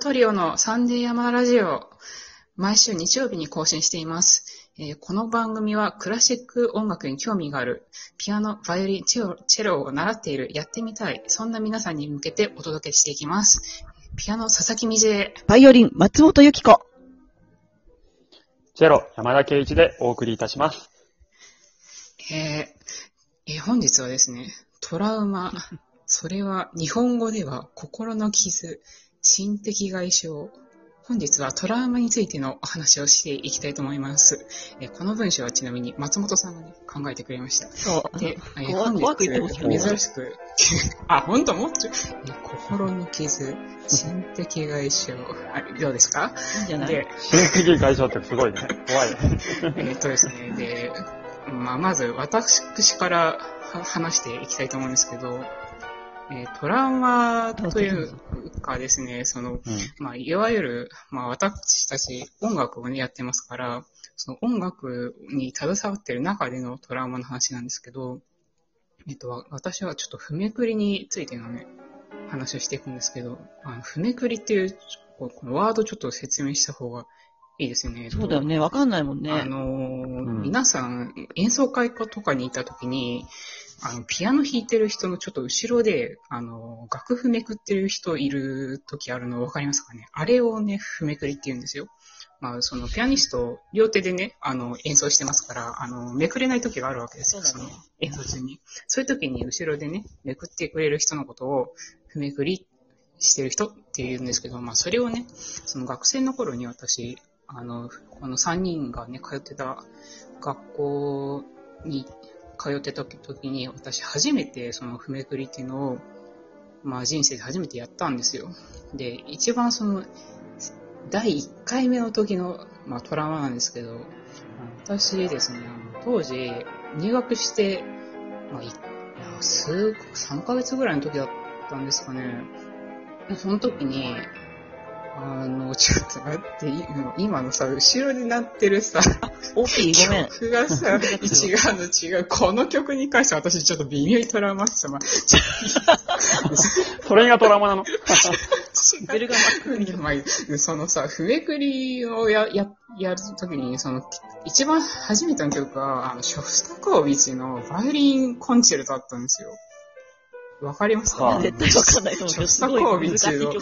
トリオのサンデーヤマラジオ、毎週日曜日に更新しています。えーこの番組はクラシック音楽に興味がある、ピアノ、バイオリン、チェロチェロを習っている、やってみたい、そんな皆さんに向けてお届けしていきます。ピアノ、佐々木美恵。バイオリン、松本由紀子。チェロ、山田圭一でお送りいたします。えーえー本日はですね、トラウマ、それは日本語では心の傷、心的外傷。本日はトラウマについてのお話をしていきたいと思います。えーこの文章はちなみに松本さんがね、考えてくれました。そう。で、え本日珍しく、あ、本当？もっと、えー心の傷、心的外傷。あどうですか？いいんじゃない？で、心的外傷ってすごいね。怖いね。えーっとですね、で、まあ、まず私からは話していきたいと思うんですけど、えートラウマというかですね、その、うん。まあ、いわゆる、まあ、私たち音楽をね、やってますから、その音楽に携わってる中でのトラウマの話なんですけど、えっと、私はちょっと譜めくりについてのね、話をしていくんですけど、あの譜めくりっていう、このワードちょっと説明した方がいいですよね。そうだよね。わかんないもんね。あのーん皆さん、演奏会とかに行った時に、あの、ピアノ弾いてる人のちょっと後ろで、あの、楽譜めくってる人いる時あるの分かりますかね？あれをね、譜めくりって言うんですよ。まあ、その、ピアニスト、両手でね、あの、演奏してますから、あの、めくれない時があるわけですよ。そねの演奏中に。そういう時に後ろでね、めくってくれる人のことを、譜めくりしてる人って言うんですけど、まあ、それをね、その学生の頃に私、あの、この3人がね、通ってた学校に通ってた時に、私初めてその譜めくりっていうのを、まあ人生で初めてやったんですよ。で、一番その、第1回目の時の、まあトラウマなんですけど、私ですね、当時入学して、まあいいや数、3ヶ月ぐらいの時だったんですかね。その時に、あの、ちょっと待って、い今のさ、後ろになってるさ、大きい、ごめん。曲がさ、違うの違う。この曲に関しては私ちょっと微妙にトラウマしてた。それがトラウマなの？ベルが真っ黒にまあ、そのさ、譜めくりをや、や、やるときに、その、一番初めての曲が、あの、ショフスタコービチのバイオリンコンチェルトだったんですよ。わかりますか、はあ絶対わかんないと思うけど、すごい難しい曲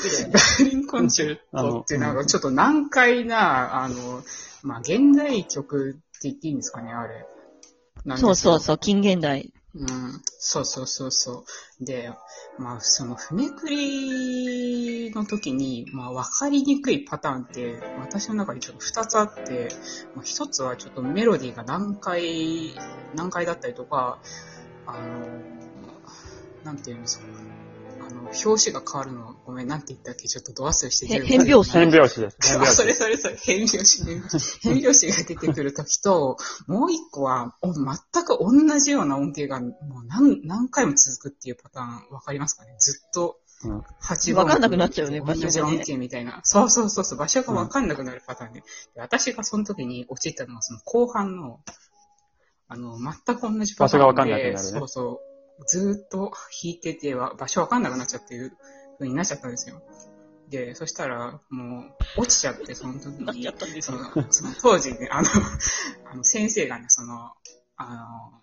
リンコンチェルトってなんかちょっと難解な、あの、まあ、現代曲って言っていいんですかね、あれ。そうそうそう、近現代。うん、そうそうそうそう。で、まあ、その、譜めくりの時に、まあ、わかりにくいパターンって、私の中にちょっと二つあって、まあ、一つはちょっとメロディーが難解、難解だったりとか、あの、なんていうんですか。あの、表紙が変わるの、ごめん、なんて言ったっけちょっとド忘れしてへる変拍子変拍子です。そ拍子。れそれそれ、変拍子、変拍子変拍子が出てくるときと、もう一個は、お全く同じような音程が、もう何、何回も続くっていうパターン、わかりますかねずっと、うん8わかんなくなっちゃうよね同じ場所がねみたいな。そうそうそうそう、場所がわかんなくなるパターンで。で私がその時に陥ったのは、その後半の、あの、全く同じパターンで。場所がわかんなくなるねそうそう。ずーっと弾いてては、場所わかんなくなっちゃっていう風になっちゃったんですよ。で、そしたら、もう、落ちちゃって、その時に。その、その当時ね、あの、あの先生がね、その、あの、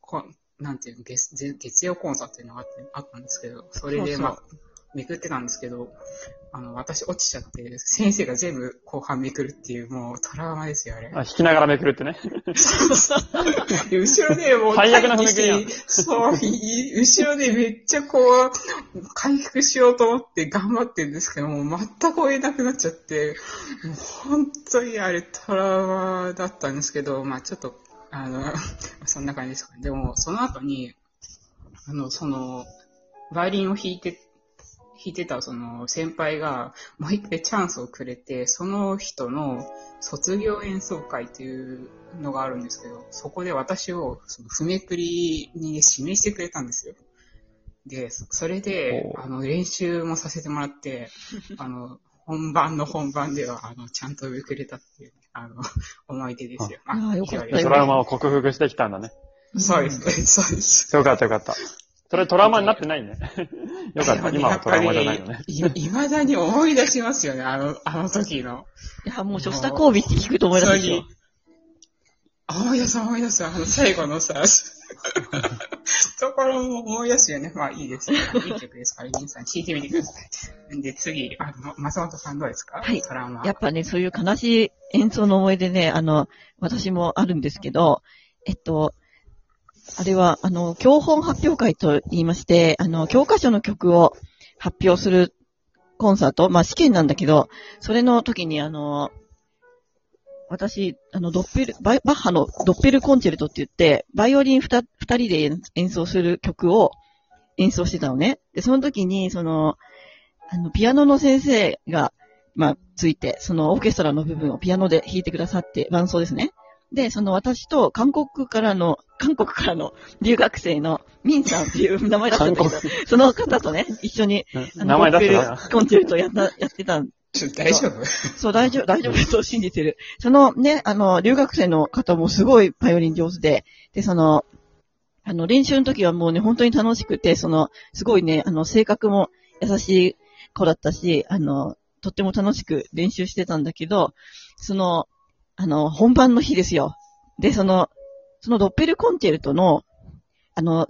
こなんていうの、月、ぜ月曜講座っていうのがあって、あったんですけど、それで、そうそうまあ、めくってたんですけど、あの、私落ちちゃって、先生が全部後半めくるっていう、もうトラウマですよ、あれ。あ弾きながらめくるってね。で後ろでもう、最悪な踏み切りそう、い後ろでめっちゃこう、回復しようと思って頑張ってるんですけども、全く追えなくなっちゃって、もう本当にあれトラウマだったんですけど、まあちょっと、あの、そんな感じですかね。でも、その後に、あの、その、バイオリンを弾いて、弾いてたその先輩がもう一回チャンスをくれて、その人の卒業演奏会っていうのがあるんですけど、そこで私をその譜めくりに指名してくれたんですよ。で、そそれで、あの、練習もさせてもらって、あの、本番の本番では、あの、ちゃんとめくれたっていう、あの、思い出ですよ。ああよかったトラウマを克服してきたんだね。そうです、そうです。よかったよかった。それトラウマになってないね。よかった。今はトラウマじゃないよね。いいまだに思い出しますよね、あの、あの時の。いや、もうショスタコービッチ聞くと思い出すでしょ。思い出す思い出す。あの最後のさ、ところも思い出すよね。まあいいですよ。いい曲ですから、皆さん聴いてみてください。で、次、あの、松本さんどうですか？はいトラウマ。やっぱね、そういう悲しい演奏の思い出ね、あの、私もあるんですけど、えっと、あれは、あの、教本発表会と言いまして、あの、教科書の曲を発表するコンサート、まあ試験なんだけど、それの時にあの、私、あの、ドッペル、バッハのドッペルコンチェルトって言って、バイオリン二人で演演奏する曲を演奏してたのね。で、その時に、その、あの、ピアノの先生が、まあ、ついて、そのオーケストラの部分をピアノで弾いてくださって、伴奏ですね。で、その私と韓国からの、韓国からの留学生のミンさんっていう名前だったんだけど、その方とね、一緒に、あの名前出してドた。コンチェルトやった、やってたん大丈夫？そう、大丈夫、大丈夫と信じてる。そのね、あの、留学生の方もすごいバイオリン上手で、で、その、あの、練習の時はもうね、本当に楽しくて、その、すごいね、あの、性格も優しい子だったし、あの、とっても楽しく練習してたんだけど、その、あの、本番の日ですよ。で、その、そのドッペルコンチェルトの、あの、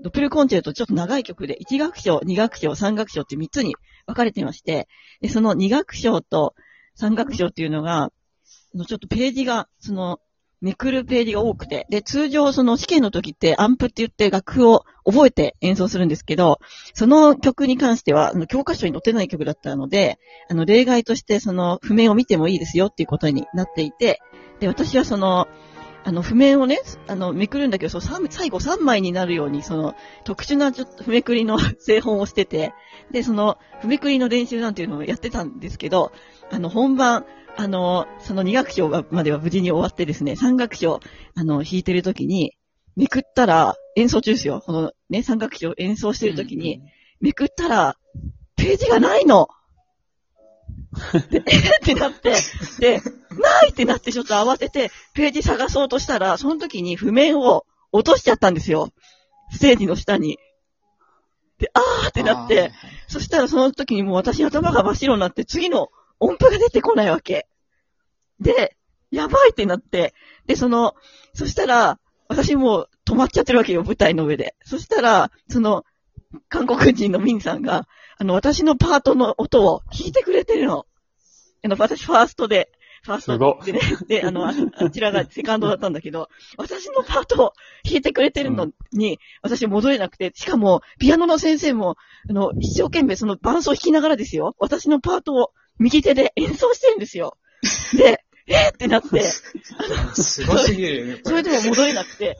ドッペルコンチェルトちょっと長い曲で、1楽章、2楽章、3楽章って3つに分かれてまして、で、その2楽章と3楽章っていうのが、ちょっとページが、その、めくるページが多くて、で、通常その試験の時ってアンプって言って楽譜を覚えて演奏するんですけど、その曲に関しては、あの教科書に載ってない曲だったので、あの、例外としてその譜面を見てもいいですよっていうことになっていて、で、私はその、あの、譜面をね、あの、めくるんだけど、そう、三最後3枚になるように、その、特殊なちょっと、譜めくりの 製本をしてて、で、その、譜めくりの練習なんていうのをやってたんですけど、あの、本番、あの、その2楽章がまでは無事に終わってですね、3楽章、あの、弾いてる時に、めくったら、演奏中ですよ。このね、3楽章演奏してる時に、めくったら、ページがないの ってなって、で、ないってなってちょっと慌てて、ページ探そうとしたら、その時に譜面を落としちゃったんですよ。ステージの下に。で、あーってなって、そしたらその時にもう私頭が真っ白になって、次の音符が出てこないわけ。で、やばいってなって、で、その、そしたら、私もう止まっちゃってるわけよ、舞台の上で。そしたら、その、韓国人のミンさんが、あの、私のパートの音を聞いてくれてるの。あの、私ファーストで、ファーストでね、で、あの、ああちらがセカンドだったんだけど、私のパートを弾いてくれてるのに、私戻れなくて、しかも、ピアノの先生も、あの、一生懸命その伴奏弾きながらですよ、私のパートを右手で演奏してるんですよ。で、えーってなって、すごすぎるよね。それでも戻れなくて。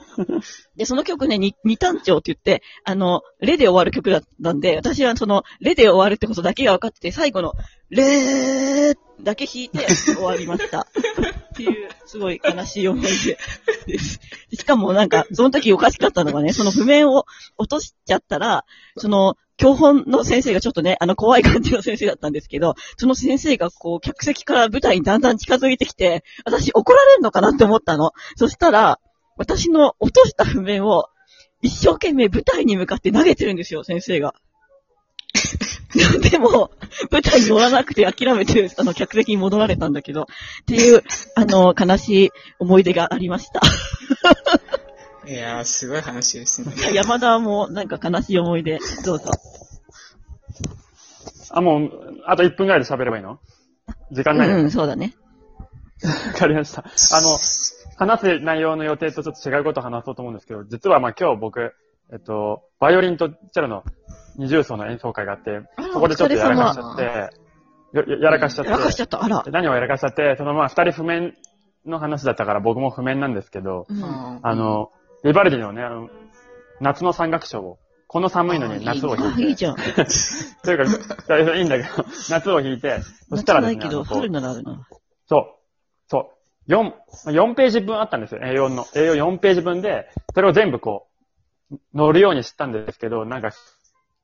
で、その曲ね、二二単調って言って、あの、レで終わる曲だったんで、私はその、レで終わるってことだけが分かってて、最後の、レーだけ弾いて終わりました。っていう、すごい悲しい思い出です。しかもなんか、その時おかしかったのがね、その譜面を落としちゃったら、その、教本の先生がちょっとね、あの、怖い感じの先生だったんですけど、その先生がこう、客席から舞台にだんだん近づいてきて、私怒られんのかなって思ったの。そしたら、私の落とした譜面を、一生懸命舞台に向かって投げてるんですよ、先生が。でも、舞台に乗らなくて諦めて、あの、客席に戻られたんだけど、っていう、あの、悲しい思い出がありました。いやー、すごい話ですね。山田もなんか悲しい思い出、どうぞ。あ、もう、あと1分ぐらいで喋ればいいの？時間ないよねうん、そうだね。わかりました。あの、話す内容の予定とちょっと違うことを話そうと思うんですけど、実はまあ今日僕、えっと、バイオリンとチェロの二重奏の演奏会があって、そこでちょっとやらかしちゃって、ややらかしちゃって、やらかしちゃった、あら。で何をやらかしちゃって、そのまあ二人譜面の話だったから僕も譜面なんですけど、うんああ、の、ビバルディのね、あの、夏の三楽章を、この寒いのに夏をあ、弾いて、いいじゃん。というか、いいんだけど、夏を弾いて、そしたらですね、夏ないけど、春ならあるな。そう。そう。4、4ページ分あったんですよ。A4 の。A44 ページ分で、それを全部こう、乗るようにしたんですけど、なんか、そ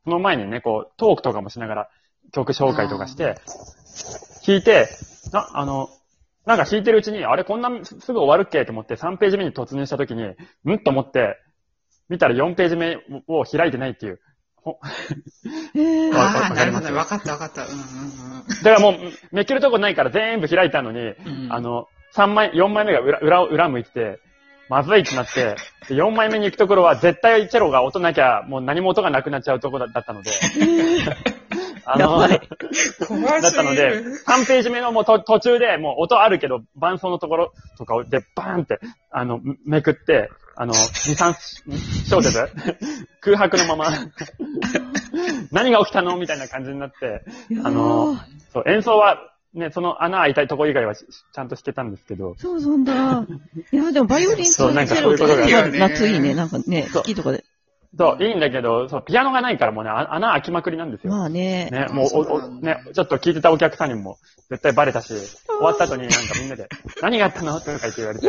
の前にね、こう、トークとかもしながら、曲紹介とかして、弾いて、あ、あの、なんか弾いてるうちに、あれこんなすすぐ終わるっけと思って3ページ目に突入した時に、うんと思って、見たら4ページ目を開いてないっていう。ああ、なるほど。わかったわかった。うんうんだからもう、めくるとこないから全部開いたのに、うん。うんあ、の、3枚、4枚目が裏、裏、裏向いてて、まずいってなって、で4枚目に行くところは絶対チェロが音なきゃもう何も音がなくなっちゃうところだったので、あの、やばい。怖だったので、3ページ目のもうと途中でもう音あるけど、伴奏のところとかをでバーンって、あの、めくって、あの、2、3小節空白のまま、何が起きたの？みたいな感じになって、あのそう、演奏は、ね、その穴開いたとこ以外はしちゃんと弾けたんですけど、そうなんだ。いや、でもバイオリンとそうなんかそういうことがって夏いいね。なんかね、好きとかで。そう、いいんだけど、そう、ピアノがないからもうね、あ穴開きまくりなんですよ。まあね。ね、もう、おね、ちょっと聞いてたお客さんにも絶対バレたし、終わった後になんかみんなで、何があったの？とか言って言われて。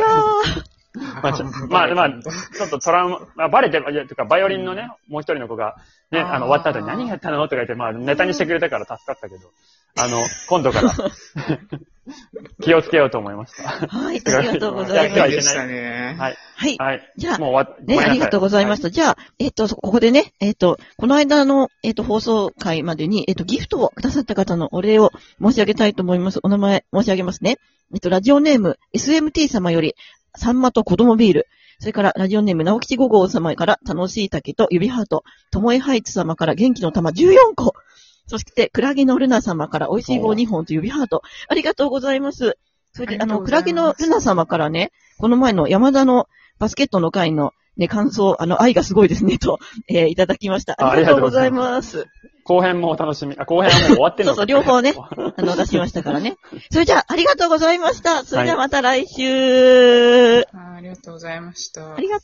まあ、ちょまあ、まあ、ちょっとトラウマ、まあ、バレて、いや、とか、バイオリンのね、もう一人の子が、ね、あの、終わった後に何がやったの？とか言って、まあ、ネタにしてくれたから助かったけど、あの、今度から、気をつけようと思いました。はい、ありがとうございます。やってはいけでしたね。はい。はい。はい。じゃあ、もう終わね、ありがとうございまし。た。じゃあ、えっと、ここでね、えっと、この間の、えっと、放送回までに、えっと、ギフトをくださった方のお礼を申し上げたいと思います。お名前申し上げますね。えっと、ラジオネーム、SMT 様より、サンマと子供ビール。それから、ラジオネーム、直吉五号様から、楽しい竹と指ハート。ともえハイツ様から、元気の玉14個。そして、クラゲのルナ様から、美味しい棒2本と指ハート。ありがとうございます。それで、あの、クラゲのルナ様からね、この前の山田のバスケットの会のね、感想、あの、愛がすごいですね、と、えーいただきました。あありがとうございます。後編もお楽しみ。あ、後編はもう終わってんのそうそう両方ね あの、出しましたからね。それじゃあ、ありがとうございました。それではまた来週。あありがとうございました。ありがとう